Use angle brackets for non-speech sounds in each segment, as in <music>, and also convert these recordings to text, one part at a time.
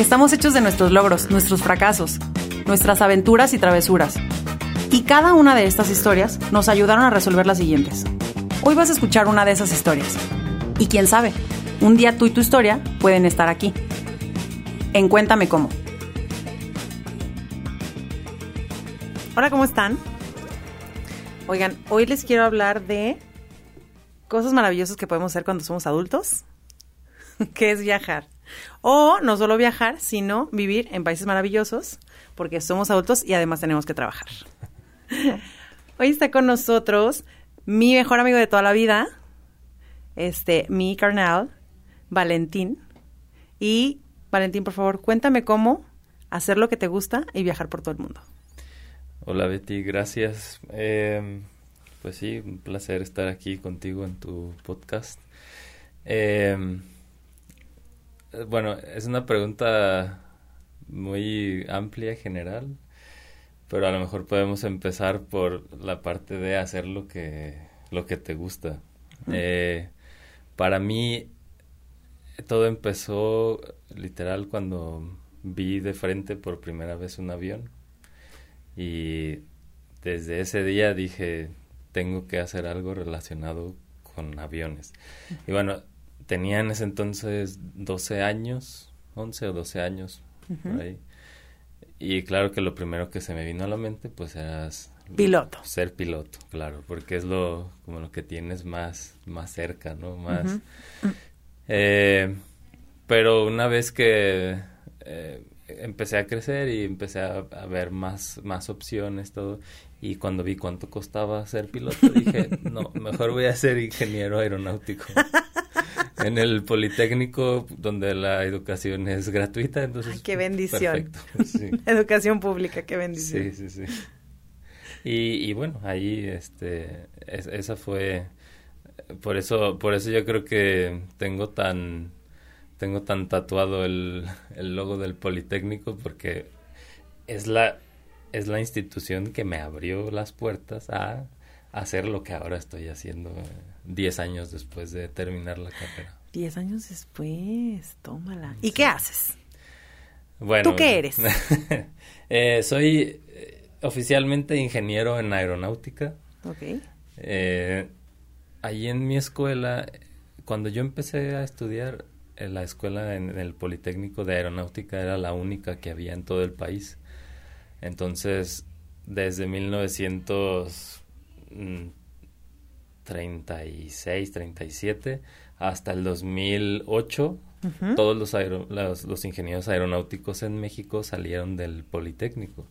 Estamos hechos de nuestros logros, nuestros fracasos, nuestras aventuras y travesuras. Y cada una de estas historias nos ayudaron a resolver las siguientes. Hoy vas a escuchar una de esas historias. Y quién sabe, un día tú y tu historia pueden estar aquí. En Cuéntame cómo. Hola, ¿cómo están? Oigan, hoy les quiero hablar de cosas maravillosas que podemos hacer cuando somos adultos, <laughs> que es viajar. O no solo viajar, sino vivir en países maravillosos, porque somos adultos y además tenemos que trabajar. <laughs> Hoy está con nosotros mi mejor amigo de toda la vida, este, mi carnal, Valentín. Y Valentín, por favor, cuéntame cómo hacer lo que te gusta y viajar por todo el mundo. Hola Betty, gracias. Eh, pues sí, un placer estar aquí contigo en tu podcast. Eh, bueno, es una pregunta muy amplia, general, pero a lo mejor podemos empezar por la parte de hacer lo que, lo que te gusta. Eh, para mí, todo empezó literal cuando vi de frente por primera vez un avión y desde ese día dije, tengo que hacer algo relacionado con aviones. Y bueno, tenía en ese entonces 12 años, 11 o 12 años, por ahí. Y claro que lo primero que se me vino a la mente, pues era... Piloto. Ser piloto, claro, porque es lo, como lo que tienes más, más cerca, ¿no? Más... eh, pero una vez que eh, empecé a crecer y empecé a, a, ver más, más opciones, todo, y cuando vi cuánto costaba ser piloto, dije, <laughs> no, mejor voy a ser ingeniero aeronáutico. <laughs> en el Politécnico, donde la educación es gratuita, entonces... Ay, qué bendición. Perfecto, <laughs> sí. educación pública, qué bendición. Sí, sí, sí. Y, y bueno, ahí, este, es, esa fue... Por eso, por eso yo creo que tengo tan tengo tan tatuado el, el, logo del Politécnico porque es la es la institución que me abrió las puertas a hacer lo que ahora estoy haciendo 10 años después de terminar la carrera. 10 años después, tómala. ¿Y sí. qué haces? Bueno, ¿Tú qué eres? <laughs> eh, soy oficialmente ingeniero en aeronáutica. Ok. Eh, ahí en mi escuela, cuando yo empecé a estudiar, en la escuela en el Politécnico de Aeronáutica era la única que había en todo el país. Entonces, desde 1936, 37 hasta el 2008, uh -huh. todos los, aero, los, los, ingenieros aeronáuticos en México salieron del Politécnico.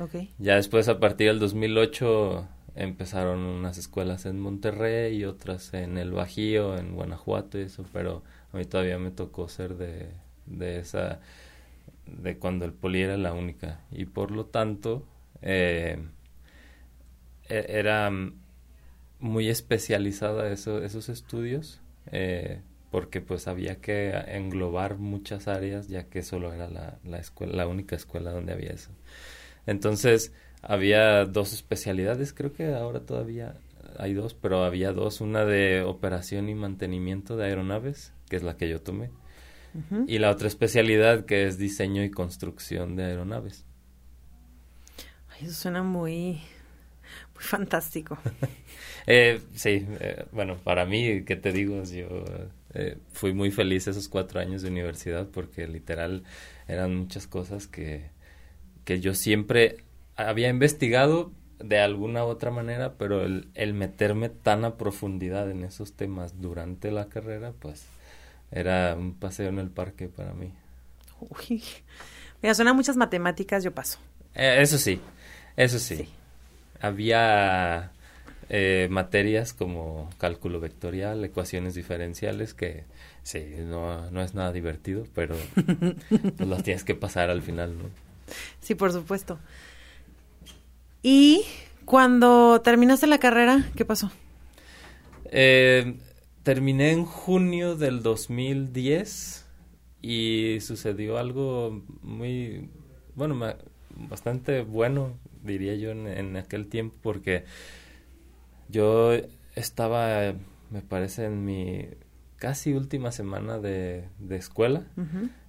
Okay. Ya después, a partir del 2008, empezaron unas escuelas en Monterrey y otras en el Bajío, en Guanajuato y eso, pero a mí todavía me tocó ser de, de esa de cuando el poli era la única y por lo tanto eh, era muy especializada eso, esos estudios eh, porque pues había que englobar muchas áreas ya que solo era la, la escuela la única escuela donde había eso entonces había dos especialidades creo que ahora todavía hay dos pero había dos una de operación y mantenimiento de aeronaves que es la que yo tomé Uh -huh. y la otra especialidad que es diseño y construcción de aeronaves. Ay, eso suena muy, muy fantástico. <laughs> eh, sí, eh, bueno, para mí, ¿qué te digo? Yo eh, fui muy feliz esos cuatro años de universidad porque literal eran muchas cosas que, que yo siempre había investigado de alguna u otra manera, pero el, el meterme tan a profundidad en esos temas durante la carrera, pues era un paseo en el parque para mí. Uy, mira, suena muchas matemáticas, yo paso. Eso sí, eso sí. sí. Había eh, materias como cálculo vectorial, ecuaciones diferenciales, que sí, no, no es nada divertido, pero <laughs> pues las tienes que pasar al final, ¿no? Sí, por supuesto. Y cuando terminaste la carrera, ¿qué pasó? Eh, terminé en junio del 2010 y sucedió algo muy, bueno, bastante bueno, diría yo, en, aquel tiempo, porque yo estaba, me parece, en mi casi última semana de, escuela.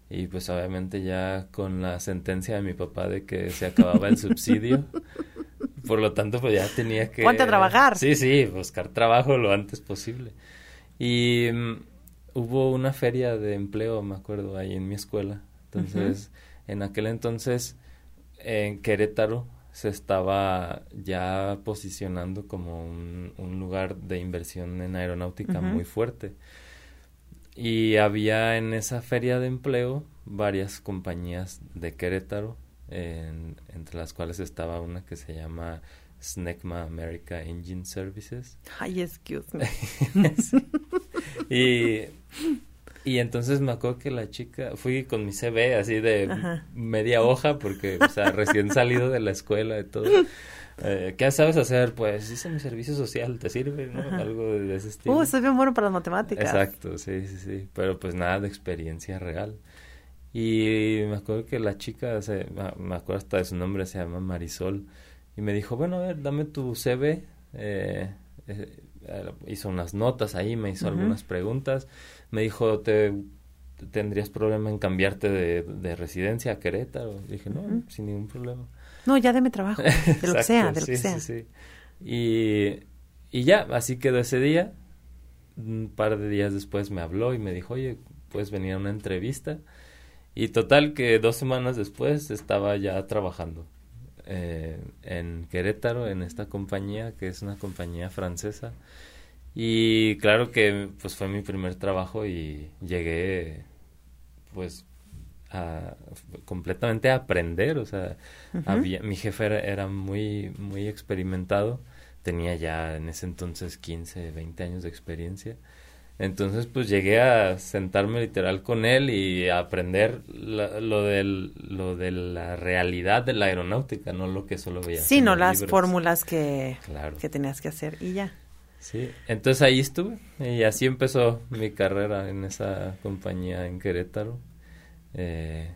Y pues obviamente ya con la sentencia de mi papá de que se acababa el subsidio, <laughs> por lo tanto pues ya tenía que... A trabajar. Sí, sí, buscar trabajo lo antes posible. Y mm, hubo una feria de empleo, me acuerdo, ahí en mi escuela. Entonces, en aquel entonces, en Querétaro se estaba ya posicionando como un, lugar de inversión en aeronáutica muy fuerte. Y había en esa feria de empleo varias compañías de Querétaro, entre las cuales estaba una que se llama SNECMA America Engine Services. Ay, excuse me. <laughs> y, y entonces me acuerdo que la chica, fui con mi CV así de media hoja, porque, o sea, recién salido de la escuela y todo. Eh, ¿Qué sabes hacer? Pues hice mi servicio social, ¿te sirve? ¿no? Algo de ese estilo. Uh, soy bien bueno para las matemáticas. Exacto, sí, sí, sí. Pero pues nada de experiencia real. Y me acuerdo que la chica, se, me acuerdo hasta de su nombre, se llama Marisol. Y me dijo, bueno, a ver, dame tu CV. Eh, eh, hizo unas notas ahí, me hizo algunas preguntas. Me dijo, ¿te tendrías problema en cambiarte de, de residencia a Querétaro? dije, no, sin ningún problema. No, ya deme trabajo, de lo que <laughs> sea, de lo que sea. Sí, sí. Y, y ya, así quedó ese día. Un par de días después me habló y me dijo, oye, puedes venir a una entrevista. Y total que dos semanas después estaba ya trabajando eh, en Querétaro, en esta compañía, que es una compañía francesa. Y claro que pues fue mi primer trabajo y llegué pues completamente a aprender, o sea, había, mi jefe era, muy, muy experimentado, tenía ya en ese entonces 15, 20 años de experiencia, entonces pues llegué a sentarme literal con él y a aprender lo, del, lo de la realidad de la aeronáutica, no lo que solo veía. Sí, no las fórmulas que, que tenías que hacer y ya. Sí, entonces ahí estuve y así empezó mi carrera en esa compañía en Querétaro. Eh,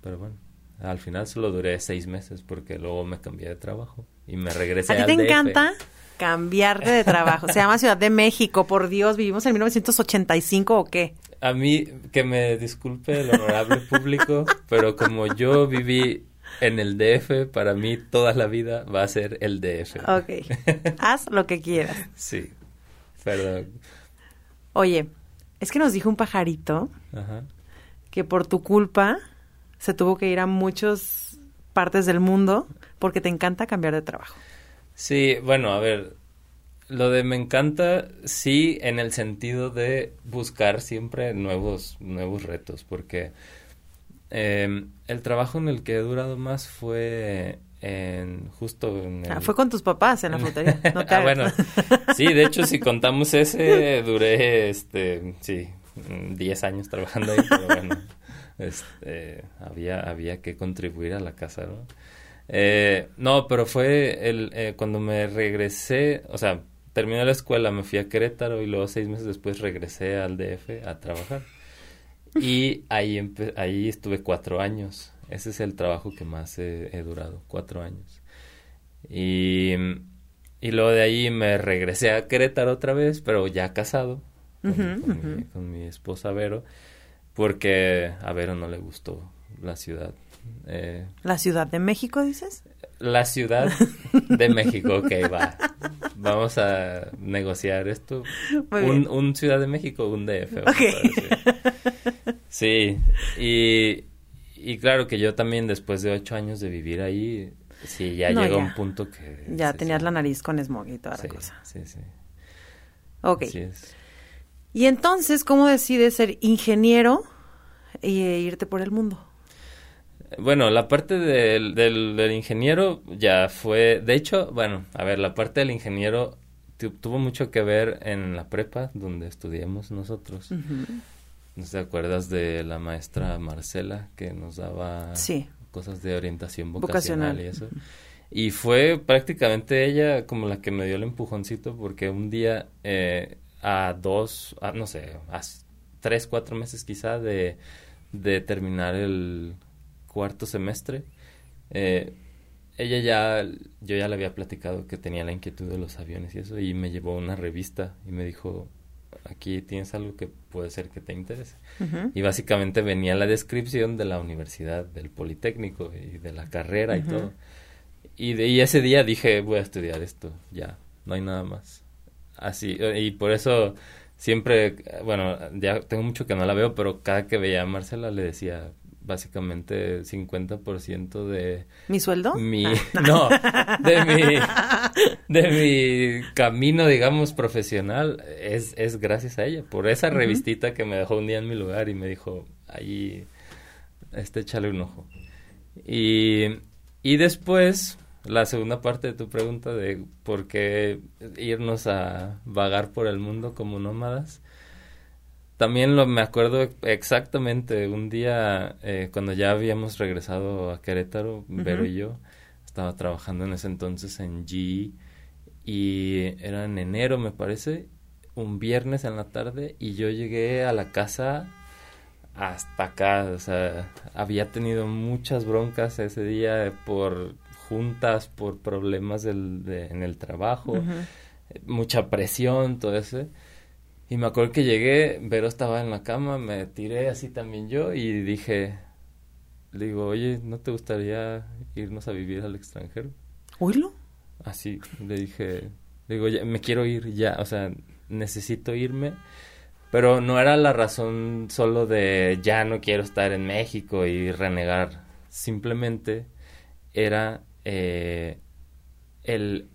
pero bueno, al final solo duré seis meses porque luego me cambié de trabajo y me regresé ¿A ti te encanta cambiarte de trabajo? Se llama Ciudad de México, por Dios, ¿vivimos en 1985 o qué? A mí, que me disculpe el honorable público, pero como yo viví en el DF, para mí toda la vida va a ser el DF. Ok, <laughs> haz lo que quieras. Sí, perdón. Oye, es que nos dijo un pajarito Ajá que por tu culpa se tuvo que ir a muchas partes del mundo porque te encanta cambiar de trabajo. Sí, bueno, a ver, lo de me encanta, sí, en el sentido de buscar siempre nuevos, nuevos retos, porque em, el trabajo en el que he durado más fue en justo en ah, fue con tus papás en la frutería. <laughs> No ah, bueno, sí, de hecho, si contamos ese, duré, este, sí, 10 años trabajando ahí, pero bueno, este, había, había que contribuir a la casa, ¿no? Eh, no, pero fue el, eh, cuando me regresé, o sea, terminé la escuela, me fui a Querétaro y luego seis meses después regresé al DF a trabajar. Y ahí, ahí estuve cuatro años. Ese es el trabajo que más he, durado, cuatro años. Y, y luego de ahí me regresé a Querétaro otra vez, pero ya casado con, mi, esposa Vero, porque a Vero no le gustó la ciudad. Eh, ¿La Ciudad de México dices? La Ciudad de <laughs> México, ok, va. Vamos a negociar esto. Un, un, Ciudad de México, un DF. Sí, y, y claro que yo también después de ocho años de vivir ahí, sí, ya llegó un punto que... Ya tenías la nariz con smog y toda la cosa. Sí, sí. Ok. Y entonces, ¿cómo decides ser ingeniero e irte por el mundo? Bueno, la parte del, del, ingeniero ya fue, de hecho, bueno, a ver, la parte del ingeniero tuvo mucho que ver en la prepa donde estudiamos nosotros. ¿No te acuerdas de la maestra Marcela que nos daba cosas de orientación vocacional, y eso. Y fue prácticamente ella como la que me dio el empujoncito porque un día eh, a dos, no sé, a tres, cuatro meses quizá de, de terminar el cuarto semestre, eh, ella ya, yo ya le había platicado que tenía la inquietud de los aviones y eso, y me llevó una revista y me dijo, aquí tienes algo que puede ser que te interese. Y básicamente venía la descripción de la universidad, del Politécnico y de la carrera y todo. Y, de, ese día dije, voy a estudiar esto, ya, no hay nada más. Así, y por eso siempre, bueno, ya tengo mucho que no la veo, pero cada que veía a Marcela le decía, básicamente 50% de... ¿Mi sueldo? Mi, ah. <laughs> no, de mi, de mi camino, digamos, profesional, es, es gracias a ella, por esa revistita que me dejó un día en mi lugar y me dijo, ahí, este, échale un ojo. Y, y después, la segunda parte de tu pregunta de por qué irnos a vagar por el mundo como nómadas, también lo me acuerdo exactamente un día eh, cuando ya habíamos regresado a Querétaro, Vero y yo, estaba trabajando en ese entonces en GE y era en enero me parece, un viernes en la tarde y yo llegué a la casa hasta acá, o sea, había tenido muchas broncas ese día por juntas, por problemas del, en el trabajo, mucha presión, todo eso y me acuerdo que llegué, Vero estaba en la cama, me tiré así también yo y dije, le digo, oye, ¿no te gustaría irnos a vivir al extranjero? ¿Oílo? Así, le dije, le digo, ya, me quiero ir ya, o sea, necesito irme, pero no era la razón solo de ya no quiero estar en México y renegar, simplemente era eh, el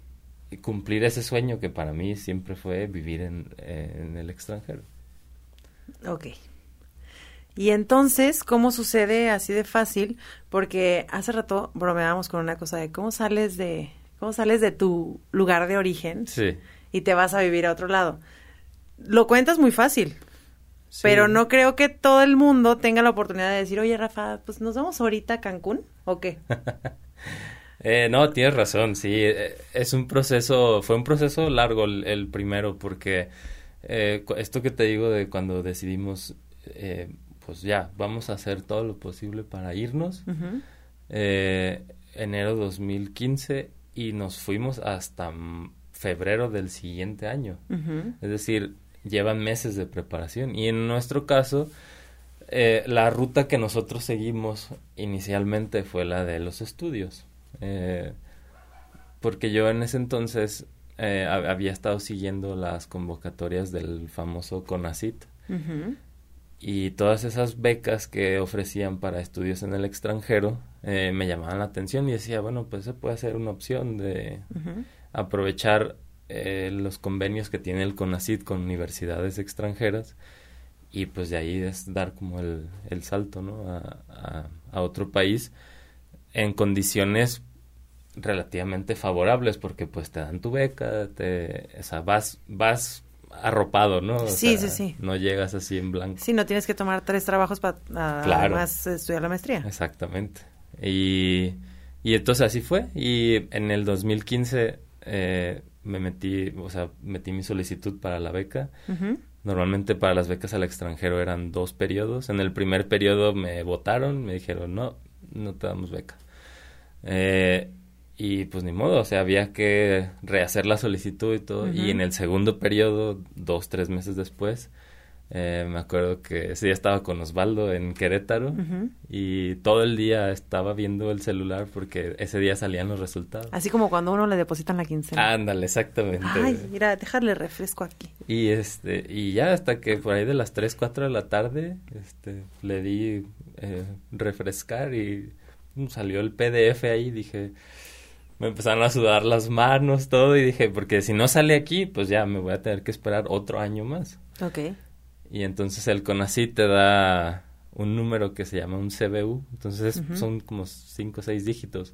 cumplir ese sueño que para mí siempre fue vivir en, en el extranjero. Ok. Y entonces, ¿cómo sucede así de fácil? Porque hace rato bromeábamos con una cosa de cómo sales de, cómo sales de tu lugar de origen sí. y te vas a vivir a otro lado. Lo cuentas muy fácil, pero no creo que todo el mundo tenga la oportunidad de decir, oye Rafa, pues nos vamos ahorita a Cancún, ¿o qué? <laughs> Eh, no, tienes razón, sí. Eh, es un proceso, fue un proceso largo el, primero, porque eh, esto que te digo de cuando decidimos, eh, pues ya, vamos a hacer todo lo posible para irnos. eh, enero 2015 y nos fuimos hasta febrero del siguiente año. Es decir, llevan meses de preparación. Y en nuestro caso, eh, la ruta que nosotros seguimos inicialmente fue la de los estudios. Eh, porque yo en ese entonces eh, había estado siguiendo las convocatorias del famoso CONACIT. Y todas esas becas que ofrecían para estudios en el extranjero eh, me llamaban la atención y decía, bueno, pues se puede ser una opción de aprovechar los convenios que tiene el CONACIT con universidades extranjeras y pues de ahí es dar como el, el salto, ¿no? a, a otro país en condiciones relativamente favorables porque pues te dan tu beca, te, o sea, vas, vas arropado, ¿no? sí, sí, sí. No llegas así en blanco. Sí, no tienes que tomar tres trabajos para claro. además estudiar la maestría. Exactamente. Y, y entonces así fue. Y en el 2015 eh, me metí, o sea, metí mi solicitud para la beca. Normalmente para las becas al extranjero eran dos periodos. En el primer periodo me votaron, me dijeron, no, no te damos beca. Eh, y pues ni modo, o sea, había que rehacer la solicitud y todo. Y en el segundo periodo, dos, tres meses después, eh, me acuerdo que ese día estaba con Osvaldo en Querétaro y todo el día estaba viendo el celular porque ese día salían los resultados. Así como cuando uno le depositan la quincena. Ándale, exactamente. Ay, mira, dejarle refresco aquí. Y este, y ya hasta que por ahí de las 3, 4 de la tarde, este, le di eh, refrescar y salió el PDF ahí, dije, me empezaron a sudar las manos, todo, y dije, porque si no sale aquí, pues ya me voy a tener que esperar otro año más. Ok. Y entonces el CONACYT te da un número que se llama un CBU, entonces son como cinco o seis dígitos.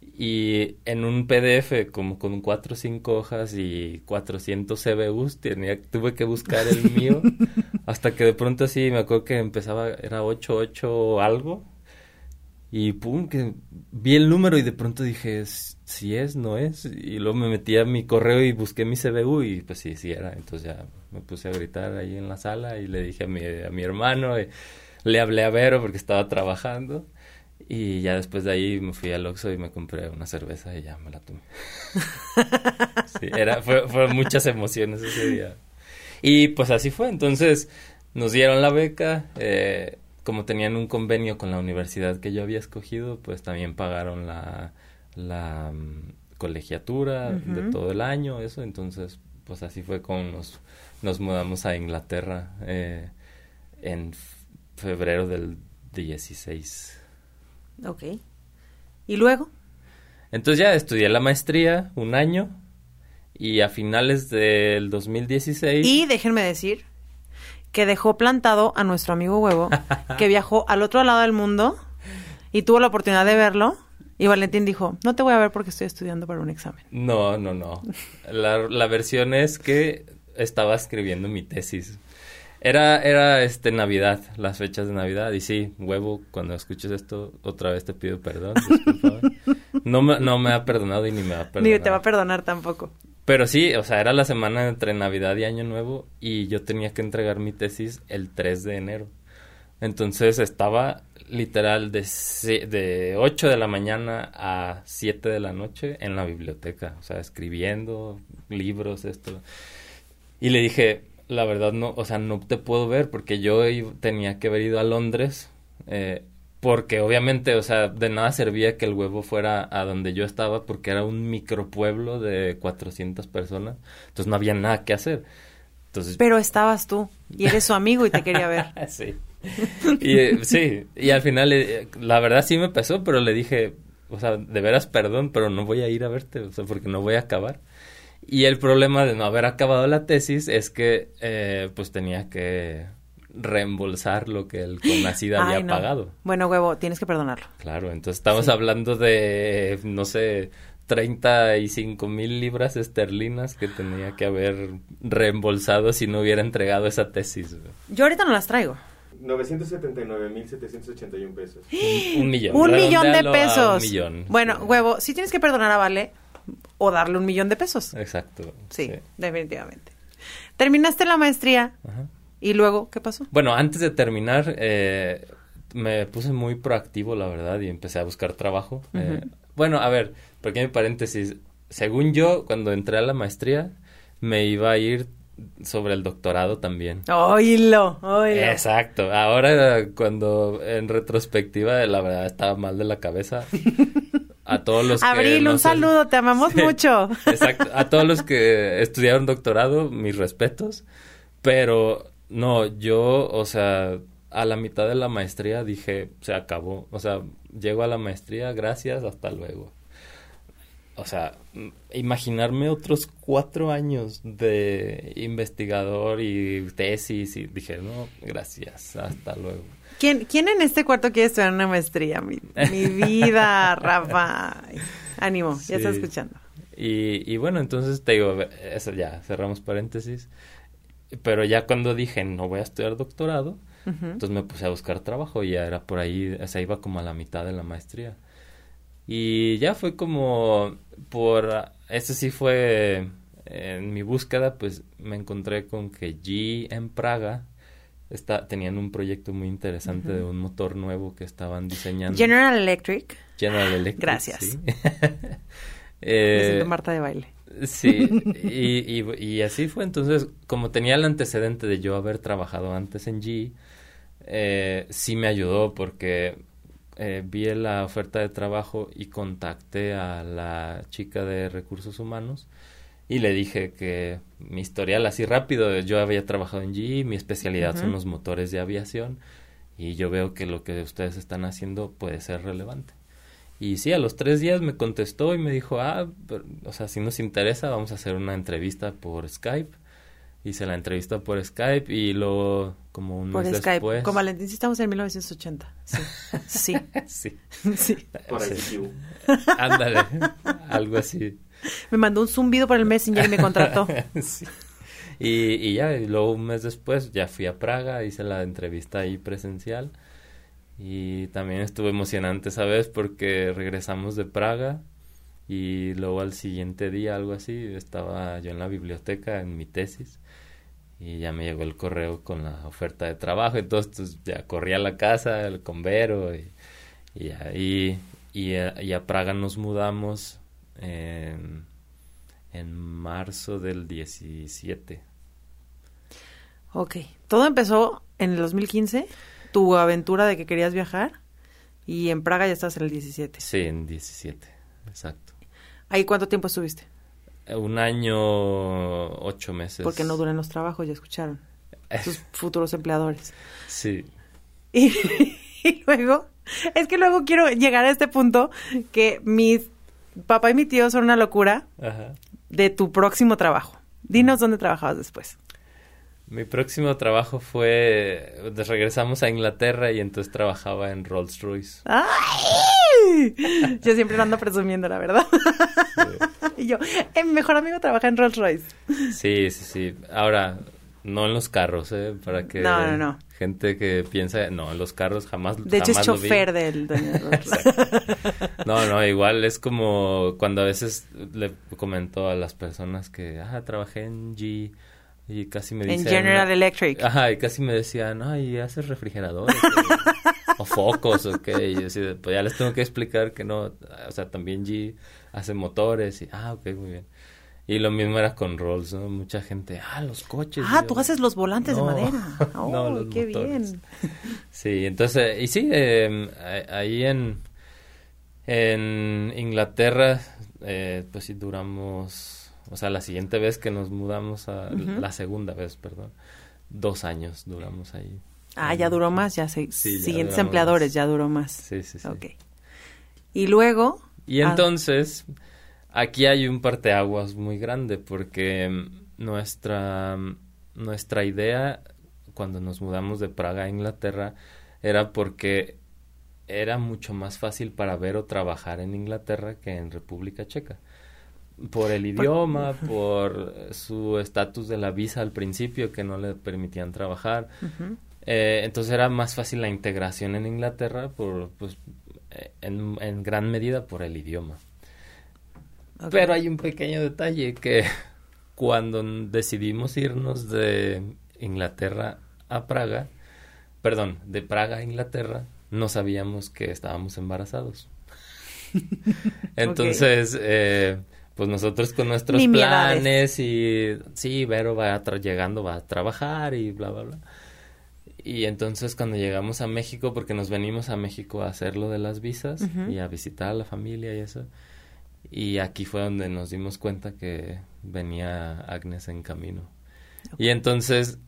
Y en un PDF, como con cuatro o cinco hojas y 400 CBUs, tenía, tuve que buscar el mío, hasta que de pronto así me acuerdo que empezaba, era 88 o algo, Y pum, que vi el número y de pronto dije, si es, no es. Y luego me metí a mi correo y busqué mi CBU y pues sí, sí era. Entonces ya me puse a gritar ahí en la sala y le dije a mi, a mi hermano, le hablé a Vero porque estaba trabajando. Y ya después de ahí me fui al Oxxo y me compré una cerveza y ya me la tomé. <laughs> sí, era, fue, fue muchas emociones ese día. Y pues así fue. Entonces nos dieron la beca. Eh, como tenían un convenio con la universidad que yo había escogido, pues también pagaron la, la mm, colegiatura de todo el año, eso. Entonces, pues así fue como nos, nos mudamos a Inglaterra eh, en febrero del 16. Ok. ¿Y luego? Entonces ya estudié la maestría un año y a finales del 2016... Y déjenme decir que dejó plantado a nuestro amigo Huevo, <laughs> que viajó al otro lado del mundo y tuvo la oportunidad de verlo. Y Valentín dijo, no te voy a ver porque estoy estudiando para un examen. No, no, no. La, la versión es que estaba escribiendo mi tesis. Era, era este Navidad, las fechas de Navidad. Y sí, huevo, cuando escuches esto, otra vez te pido perdón. <laughs> No me, no me ha perdonado y ni me va a perdonar. Ni te va a perdonar tampoco. Pero sí, o sea, era la semana entre Navidad y Año Nuevo y yo tenía que entregar mi tesis el 3 de enero. Entonces estaba literal de, de 8 de la mañana a 7 de la noche en la biblioteca, o sea, escribiendo libros, esto. Y le dije, la verdad no, o sea, no te puedo ver porque yo tenía que haber ido a Londres, eh, porque obviamente, o sea, de nada servía que el huevo fuera a donde yo estaba porque era un micropueblo de 400 personas, entonces no había nada que hacer. Entonces... Pero estabas tú y eres su amigo y te quería ver. <laughs> sí. Y, eh, sí, y al final, eh, la verdad sí me pasó, pero le dije, o sea, de veras perdón, pero no voy a ir a verte, o sea, porque no voy a acabar. Y el problema de no haber acabado la tesis es que eh, pues tenía que reembolsar lo que el CONACID había pagado. Bueno, huevo, tienes que perdonarlo. Claro, entonces estamos hablando de, no sé, 35 mil libras esterlinas que tenía que haber reembolsado si no hubiera entregado esa tesis. Yo ahorita no las traigo. 979.781 pesos. <gasps> Un, millón. Un millón de pesos. Bueno, huevo, si tienes que perdonar a Vale, o darle un millón de pesos. Exacto. Sí, definitivamente. Terminaste la maestría y luego, ¿qué pasó? Bueno, antes de terminar, eh, me puse muy proactivo, la verdad, y empecé a buscar trabajo. Eh, bueno, a ver, pequeño paréntesis. Según yo, cuando entré a la maestría, me iba a ir sobre el doctorado también. Oílo, oílo. Exacto. Ahora, cuando en retrospectiva, la verdad estaba mal de la cabeza. <laughs> a todos los Abril, un saludo, te amamos mucho. Exacto, a todos los que estudiaron doctorado, mis respetos, pero no, yo, o sea, a la mitad de la maestría dije, se acabó, o sea, llego a la maestría, gracias, hasta luego. O sea, imaginarme otros cuatro años de investigador y tesis y dije, no, gracias, hasta luego. ¿Quién, ¿Quién en este cuarto quiere estudiar una maestría? Mi, vida, <laughs> Rafa. Ánimo, ya estás escuchando. Y, y bueno, entonces te digo, eso ya, cerramos paréntesis. Pero ya cuando dije, no voy a estudiar doctorado, entonces me puse a buscar trabajo y ya era por ahí, o sea, iba como a la mitad de la maestría. Y ya fue como por, eso sí fue en mi búsqueda, pues me encontré con que G en Praga está, tenían un proyecto muy interesante de un motor nuevo que estaban diseñando. General Electric. General Electric. Gracias. Sí. <laughs> eh, Marta de baile. Sí, <laughs> y, y, y, así fue. Entonces, como tenía el antecedente de yo haber trabajado antes en G, eh, sí me ayudó porque eh, vi la oferta de trabajo y contacté a la chica de recursos humanos y le dije que mi historial así rápido, yo había trabajado en GE, mi especialidad son los motores de aviación y yo veo que lo que ustedes están haciendo puede ser relevante. Y sí, a los tres días me contestó y me dijo, ah, o sea, si nos interesa, vamos a hacer una entrevista por Skype. Hice la entrevista por Skype y luego, como un por mes Skype. después... Con Valentín sí estamos en 1980. Sí. <laughs> Sí. sí. sí. Por sí. <laughs> Ándale, algo así. Me mandó un zumbido por el Messenger y me contrató. <laughs> sí. y, y, ya, y luego un mes después ya fui a Praga, hice la entrevista ahí presencial. Y también estuvo emocionante, ¿sabes? Porque regresamos de Praga y luego al siguiente día, algo así, estaba yo en la biblioteca en mi tesis y ya me llegó el correo con la oferta de trabajo. Entonces pues, ya corrí a la casa, el convero y, y ahí y a, Praga nos mudamos en, en marzo del 17. Ok, todo empezó en el 2015, tu aventura de que querías viajar y en Praga ya estás en el 17. Sí, en 17, exacto. ¿Ahí cuánto tiempo estuviste? Un año, ocho meses. Porque no duran los trabajos, ya escucharon. Sus futuros empleadores. Sí. <laughs> Y, luego, es que luego quiero llegar a este punto que mis papá y mi tío son una locura de tu próximo trabajo. Dinos dónde trabajabas después. Mi próximo trabajo fue, regresamos a Inglaterra y entonces trabajaba en Rolls Royce. ¡Ay! Yo siempre lo ando presumiendo, la verdad. <laughs> y yo, eh, mi mejor amigo trabaja en Rolls Royce. Sí, sí, sí. Ahora, no en los carros, ¿eh? Para que no, no, no. gente que piensa, no, en los carros jamás De hecho, es chofer del No, no, igual es como cuando a veces le comento a las personas que, ah, trabajé en G y casi me decían... En General Electric. Ajá, y casi me decían, ay, haces refrigeradores. <laughs> o, focos, o qué. Y yo así, pues ya les tengo que explicar que no. O sea, también G hace motores. Y, ah, ok, muy bien. Y lo mismo era con Rolls, ¿no? Mucha gente, ah, los coches. Ah, tú haces los volantes de madera. <laughs> Oh, no, qué bien. Sí, entonces, y sí, eh, ahí en, en Inglaterra, eh, pues sí duramos o sea, la siguiente vez que nos mudamos a... La segunda vez, perdón. Dos años duramos ahí. Ah, ya duró más, ya se, siguientes empleadores ya duró más. Sí, sí, sí. Ok. Y luego... Y ah, entonces, aquí hay un parteaguas muy grande porque nuestra, nuestra idea cuando nos mudamos de Praga a Inglaterra era porque era mucho más fácil para ver o trabajar en Inglaterra que en República Checa por el idioma, por su estatus de la visa al principio que no le permitían trabajar. eh, entonces era más fácil la integración en Inglaterra por, pues, eh, en, en gran medida por el idioma. Pero hay un pequeño detalle que cuando decidimos irnos de Inglaterra a Praga, perdón, de Praga a Inglaterra, no sabíamos que estábamos embarazados. <laughs> Entonces, eh, pues nosotros con nuestros planes y sí, Vero va llegando, va a trabajar y bla, bla, bla. Y entonces cuando llegamos a México, porque nos venimos a México a hacer lo de las visas y a visitar a la familia y eso, y aquí fue donde nos dimos cuenta que venía Agnes en camino. Y entonces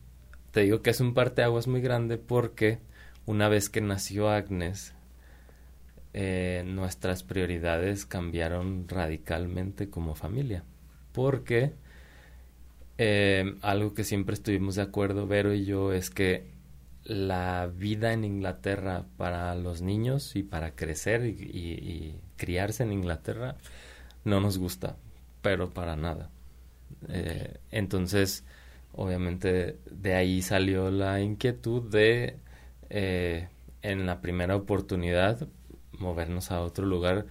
te digo que es un parteaguas muy grande porque una vez que nació Agnes, eh, nuestras prioridades cambiaron radicalmente como familia. Porque eh, algo que siempre estuvimos de acuerdo, Vero y yo, es que la vida en Inglaterra para los niños y para crecer y, criarse en Inglaterra no nos gusta, pero para nada. Eh, entonces, obviamente, de ahí salió la inquietud de, en la primera oportunidad, movernos a otro lugar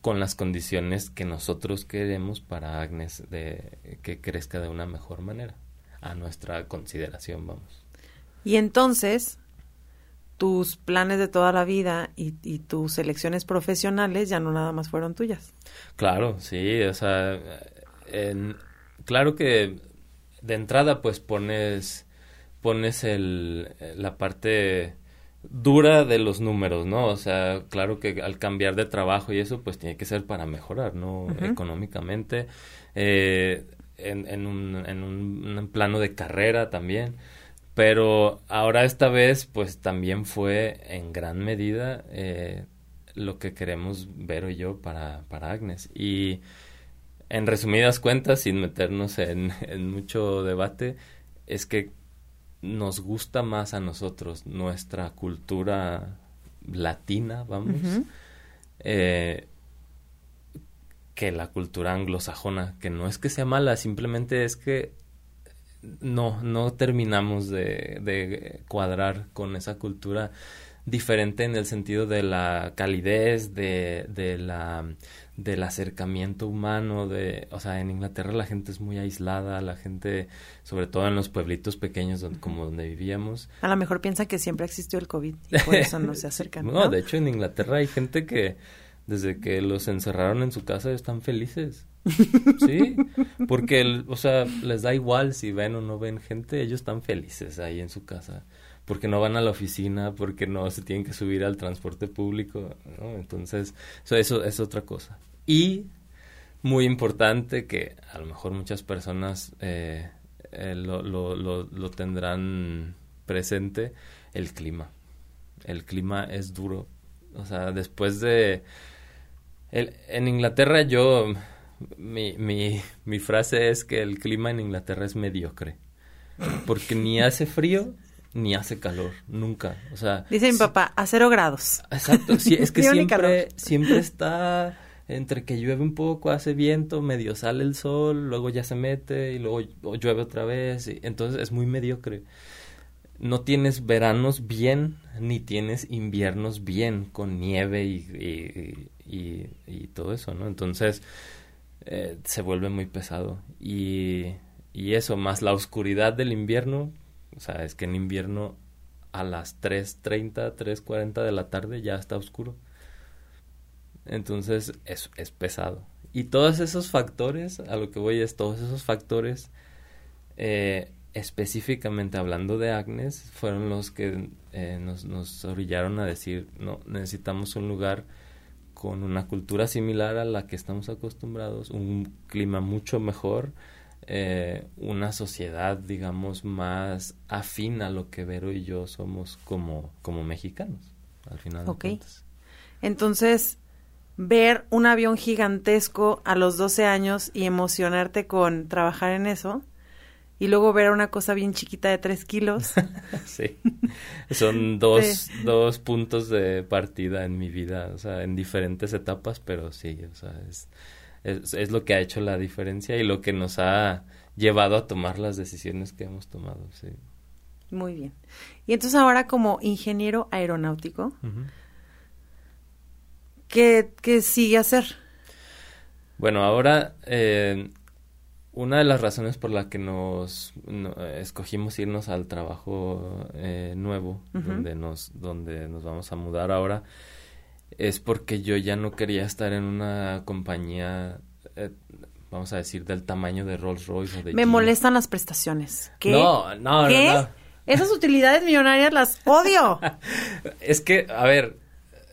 con las condiciones que nosotros queremos para Agnes de que crezca de una mejor manera. A nuestra consideración vamos. Y entonces tus planes de toda la vida y, tus elecciones profesionales ya no nada más fueron tuyas. Claro sí o sea claro que de entrada pues pones pones el la parte dura de los números, ¿no? O sea, claro que al cambiar de trabajo y eso, pues tiene que ser para mejorar, ¿no? Económicamente, eh, en, en, un, en un, plano de carrera también. Pero ahora esta vez, pues también fue en gran medida eh, lo que queremos ver yo para, para Agnes. Y en resumidas cuentas, sin meternos en, <laughs> en mucho debate, es que nos gusta más a nosotros nuestra cultura latina, vamos, eh, que la cultura anglosajona, que no es que sea mala, simplemente es que no, no terminamos de, de cuadrar con esa cultura diferente en el sentido de la calidez, de, de la del acercamiento humano, de, o sea, en Inglaterra la gente es muy aislada, la gente, sobre todo en los pueblitos pequeños donde, como donde vivíamos. A lo mejor piensa que siempre existió el COVID y por eso no se acercan. <laughs> no, de hecho en Inglaterra hay gente que desde que los encerraron en su casa están felices. <laughs> Sí, porque, o sea, les da igual si ven o no ven gente, ellos están felices ahí en su casa porque no van a la oficina, porque no se tienen que subir al transporte público, ¿no? Entonces, eso, es otra cosa. Y muy importante que a lo mejor muchas personas eh, eh, lo, tendrán presente, el clima. El clima es duro. O sea, después de... El, en Inglaterra yo... Mi, mi frase es que el clima en Inglaterra es mediocre. Porque ni hace frío ni hace calor, nunca. O sea, dice mi papá, a cero grados. Exacto, sí, es <laughs> que siempre, siempre <laughs> está entre que llueve un poco, hace viento, medio sale el sol, luego ya se mete y luego llueve otra vez. Y, entonces es muy mediocre. No tienes veranos bien, ni tienes inviernos bien, con nieve y, y, y todo eso, ¿no? Entonces eh, se vuelve muy pesado. Y, y eso, más la oscuridad del invierno, o sea, es que en invierno a las 3.30, 3.40 de la tarde ya está oscuro. Entonces es, es pesado. Y todos esos factores, a lo que voy es, todos esos factores, eh, específicamente hablando de Agnes, fueron los que eh, nos, nos orillaron a decir, no, necesitamos un lugar con una cultura similar a la que estamos acostumbrados, un clima mucho mejor, eh, una sociedad, digamos, más afín a lo que Vero y yo somos como, como mexicanos, al final de cuentas. Entonces, ver un avión gigantesco a los 12 años y emocionarte con trabajar en eso, y luego ver una cosa bien chiquita de 3 kilos. <laughs> sí, son <laughs> dos, dos puntos de partida en mi vida, o sea, en diferentes etapas, pero sí, o sea, es es, lo que ha hecho la diferencia y lo que nos ha llevado a tomar las decisiones que hemos tomado, sí. Muy bien. Y entonces ahora como ingeniero aeronáutico, ¿qué, sigue hacer? Bueno, ahora eh, una de las razones por la que nos escogimos irnos al trabajo eh, nuevo, donde nos donde nos vamos a mudar ahora, es porque yo ya no quería estar en una compañía, eh, vamos a decir, del tamaño de Rolls Royce o de... Me molestan las prestaciones. ¿Qué? No, no, ¿Qué? no, Esas utilidades millonarias las odio. <laughs> es que, a ver,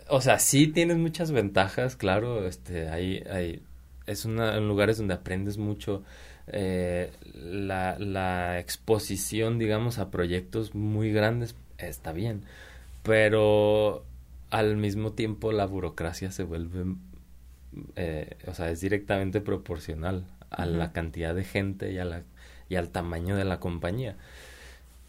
o sea, sí tienes muchas ventajas, claro, este, hay, hay, es una, en lugares donde aprendes mucho, eh, la, la exposición, digamos, a proyectos muy grandes está bien, pero al mismo tiempo la burocracia se vuelve, eh, o sea, es directamente proporcional a la cantidad de gente y, a la, y al tamaño de la compañía.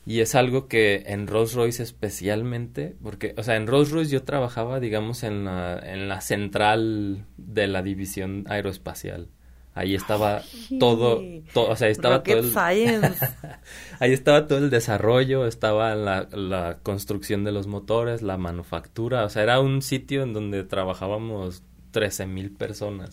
Y es algo que en Rolls Royce especialmente, porque, o sea, en Rolls Royce yo trabajaba, digamos, en la, en la central de la división aeroespacial. Ahí estaba todo, o sea, estaba todo el, <laughs> ahí estaba todo el desarrollo, estaba la, la, construcción de los motores, la manufactura, o sea, era un sitio en donde trabajábamos 13 mil personas.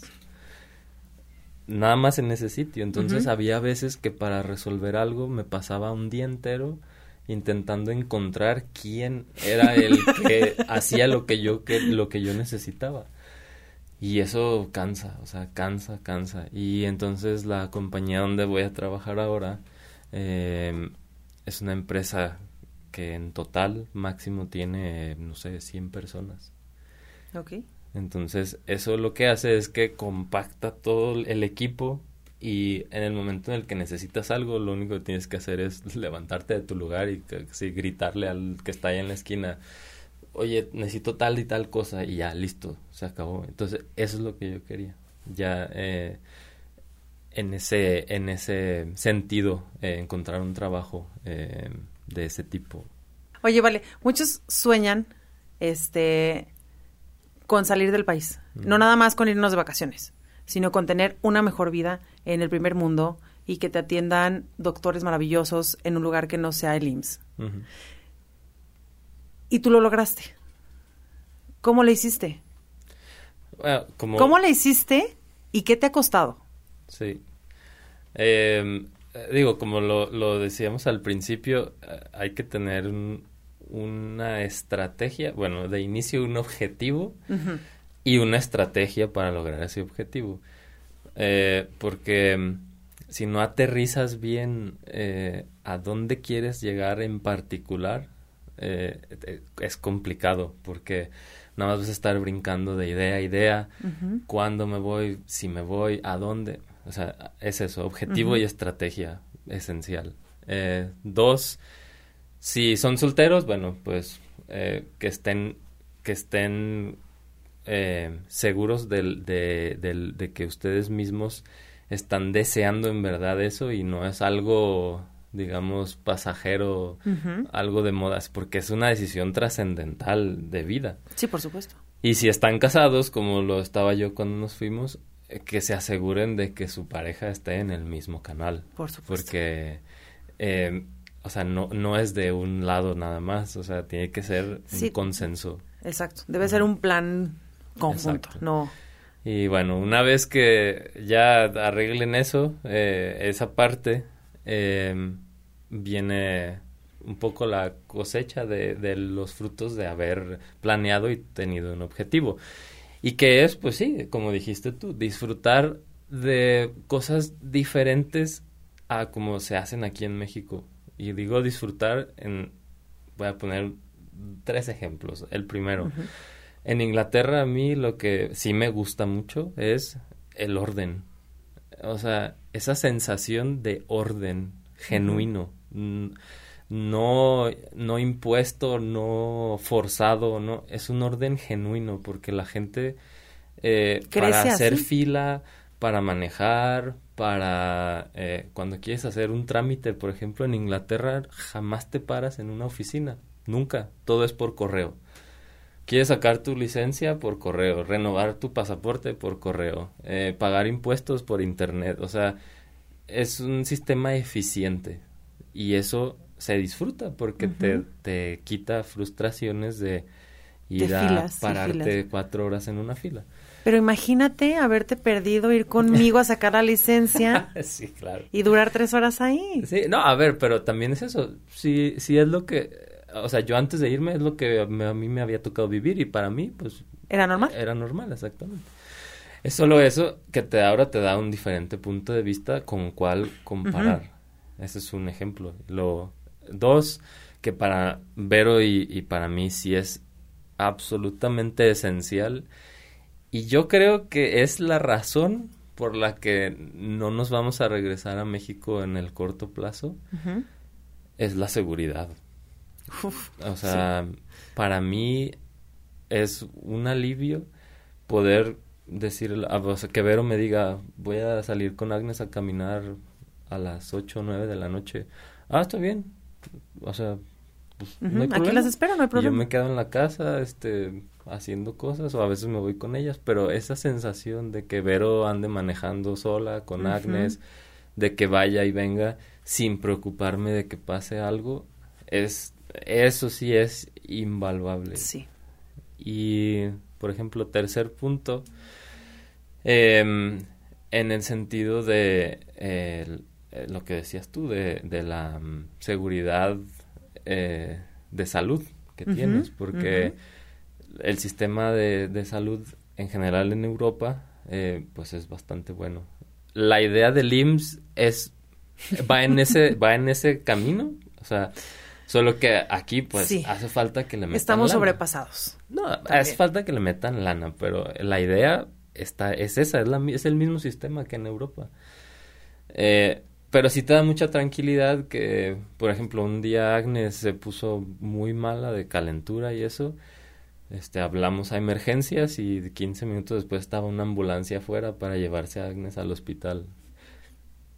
Nada más en ese sitio. Entonces había veces que para resolver algo me pasaba un día entero intentando encontrar quién era el que <laughs> hacía lo que yo que, lo que yo necesitaba. Y eso cansa, o sea, cansa, cansa. Y entonces la compañía donde voy a trabajar ahora em, es una empresa que en total máximo tiene, no sé, 100 personas. Ok. Entonces, eso lo que hace es que compacta todo el equipo y en el momento en el que necesitas algo, lo único que tienes que hacer es <laughs> levantarte de tu lugar y gritarle al que está ahí en la esquina, oye, necesito tal y tal cosa y ya, listo, se acabó. Entonces, eso es lo que yo quería. Ya eh, en, ese, en ese sentido, eh, encontrar un trabajo eh, de ese tipo. Oye, vale, muchos sueñan este con salir del país, no nada más con irnos de vacaciones, sino con tener una mejor vida en el primer mundo y que te atiendan doctores maravillosos en un lugar que no sea el IMSS y tú lo lograste. ¿Cómo le hiciste? Bueno, como... ¿Cómo le hiciste y qué te ha costado? Sí. Eh, digo, como lo, lo, decíamos al principio, eh, hay que tener un, una estrategia, bueno, de inicio un objetivo y una estrategia para lograr ese objetivo. Eh, porque mm, si no aterrizas bien eh, a dónde quieres llegar en particular, eh, es complicado porque nada más vas a estar brincando de idea a idea, Ujú. cuándo me voy, si me voy, a dónde. O sea, es eso, objetivo y estrategia esencial. Eh, dos, si son solteros, bueno, pues eh, que estén, que estén eh, seguros del, de, del- de que ustedes mismos están deseando en verdad eso y no es algo, digamos, pasajero, algo de modas, porque es una decisión trascendental de vida. Sí, por supuesto. Y si están casados, como lo estaba yo cuando nos fuimos, eh, que se aseguren de que su pareja esté en el mismo canal. Por supuesto. Porque, eh, o sea, no, no es de un lado nada más, o sea, tiene que ser Sí. un consenso. Exacto. Debe ser un plan conjunto, Exacto. no. Y bueno, una vez que ya arreglen eso, eh, esa parte, eh, viene un poco la cosecha de, de los frutos de haber planeado y tenido un objetivo. Y que es, pues sí, como dijiste tú, disfrutar de cosas diferentes a como se hacen aquí en México. Y digo disfrutar en, voy a poner tres ejemplos. El primero, en Inglaterra a mí lo que sí me gusta mucho es el orden. O sea, esa sensación de orden genuino. No, no impuesto, no forzado, no. Es un orden genuino porque la gente eh, para ¿Crece hacer así? fila, para manejar, para eh, cuando quieres hacer un trámite, por ejemplo, en Inglaterra jamás te paras en una oficina, nunca, todo es por correo. Quieres sacar tu licencia por correo, renovar tu pasaporte por correo, eh, pagar impuestos por internet, o sea, es un sistema eficiente y eso se disfruta porque te, te quita frustraciones de ir De a filas pararte filas. cuatro horas en una fila. Pero imagínate haberte perdido, ir conmigo a sacar la licencia <laughs> sí, claro. y durar tres horas ahí. Sí, no, a ver, pero también es eso. Sí, sí es lo que, o sea, yo antes de irme es lo que me- a mí me había tocado vivir y para mí, pues, ¿Era normal? era normal, exactamente. Es solo eso que te ahora te da un diferente punto de vista con cuál comparar. Ese es un ejemplo. Lo dos que para Vero y, y para mí sí es absolutamente esencial y yo creo que es la razón por la que no nos vamos a regresar a México en el corto plazo es la seguridad. Uf, O sea, para mí es un alivio poder decir, a- o sea, que Vero me diga, voy a salir con Agnes a caminar a las 8 o 9 de la noche. Ah, está bien. O sea, pues, no hay Aquí problema. las espero, no hay Y yo problema. me quedo en la casa, este, haciendo cosas, o a veces me voy con ellas, pero esa sensación de que Vero ande manejando sola con. Agnes, de que vaya y venga sin preocuparme de que pase algo, es, eso sí es invaluable. Sí. Y, por ejemplo, tercer punto, em, en el sentido de eh, lo que decías tú, de, de la mm, seguridad eh, de salud que tienes, porque el sistema de, de salud en general en Europa, eh, pues es bastante bueno. La idea del IMSS es, va en ese, va en ese camino, o sea, solo que aquí pues Sí. hace falta que le metan Estamos lana. sobrepasados. No, También. hace falta que le metan lana, pero la idea está, es esa, es, la, es el mismo sistema que en Europa. Eh, pero sí te da mucha tranquilidad que, por ejemplo, un día Agnes se puso muy mala de calentura y eso. Este, hablamos a emergencias y 15 minutos después estaba una ambulancia afuera para llevarse a Agnes al hospital.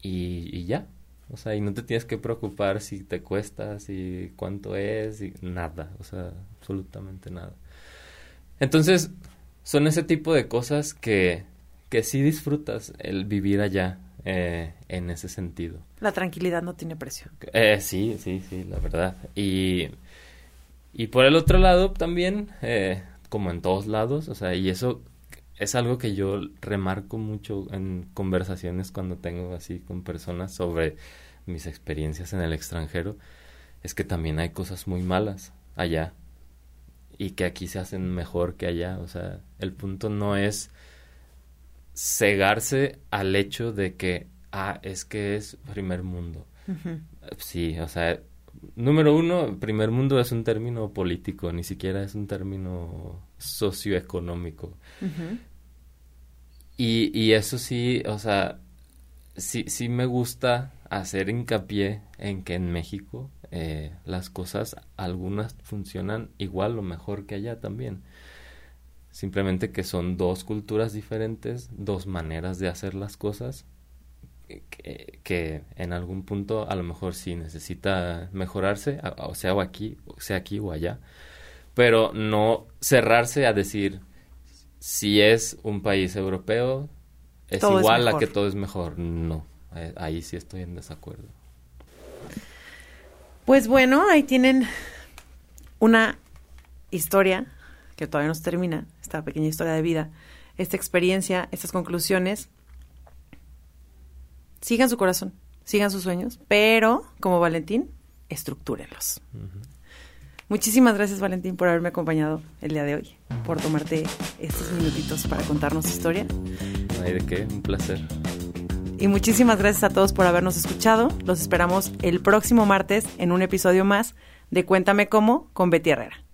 Y, y ya. O sea, y no te tienes que preocupar si te cuesta, si cuánto es, y nada. O sea, absolutamente nada. Entonces, son ese tipo de cosas que, que sí disfrutas el vivir allá eh, en ese sentido. La tranquilidad no tiene precio. Eh, sí, sí, sí, la verdad. Y, y por el otro lado también, eh, como en todos lados, o sea, y eso es algo que yo remarco mucho en conversaciones cuando tengo así con personas sobre mis experiencias en el extranjero, es que también hay cosas muy malas allá y que aquí se hacen mejor que allá, o sea, el punto no es cegarse al hecho de que, ah, es que es primer mundo. Sí, o sea, número uno, primer mundo es un término político, ni siquiera es un término socioeconómico. y, y eso sí, o sea, sí, sí me gusta hacer hincapié en que en México eh, las cosas, algunas funcionan igual o mejor que allá también. Simplemente que son dos culturas diferentes, dos maneras de hacer las cosas, que, en algún punto a lo mejor sí necesita mejorarse, o sea, o aquí, o sea aquí o allá, pero no cerrarse a decir si es un país europeo es igual a que todo es mejor. No, eh, ahí sí estoy en desacuerdo. Pues bueno, ahí tienen una historia que todavía no se termina, esta pequeña historia de vida, esta experiencia, estas conclusiones. Sigan su corazón, sigan sus sueños, pero como Valentín, estructúrenlos. Muchísimas gracias Valentín por haberme acompañado el día de hoy, por tomarte estos minutitos para contarnos su historia. Hay de qué, un placer. Y muchísimas gracias a todos por habernos escuchado. Los esperamos el próximo martes en un episodio más de Cuéntame cómo con Betty Herrera.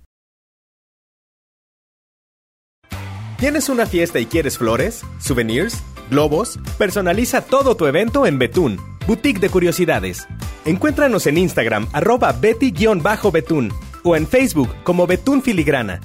¿Tienes una fiesta y quieres flores, souvenirs, globos? Personaliza todo tu evento en Betún, Boutique de Curiosidades. Encuéntranos en Instagram, arroba betty-betún o en Facebook como Betún Filigrana.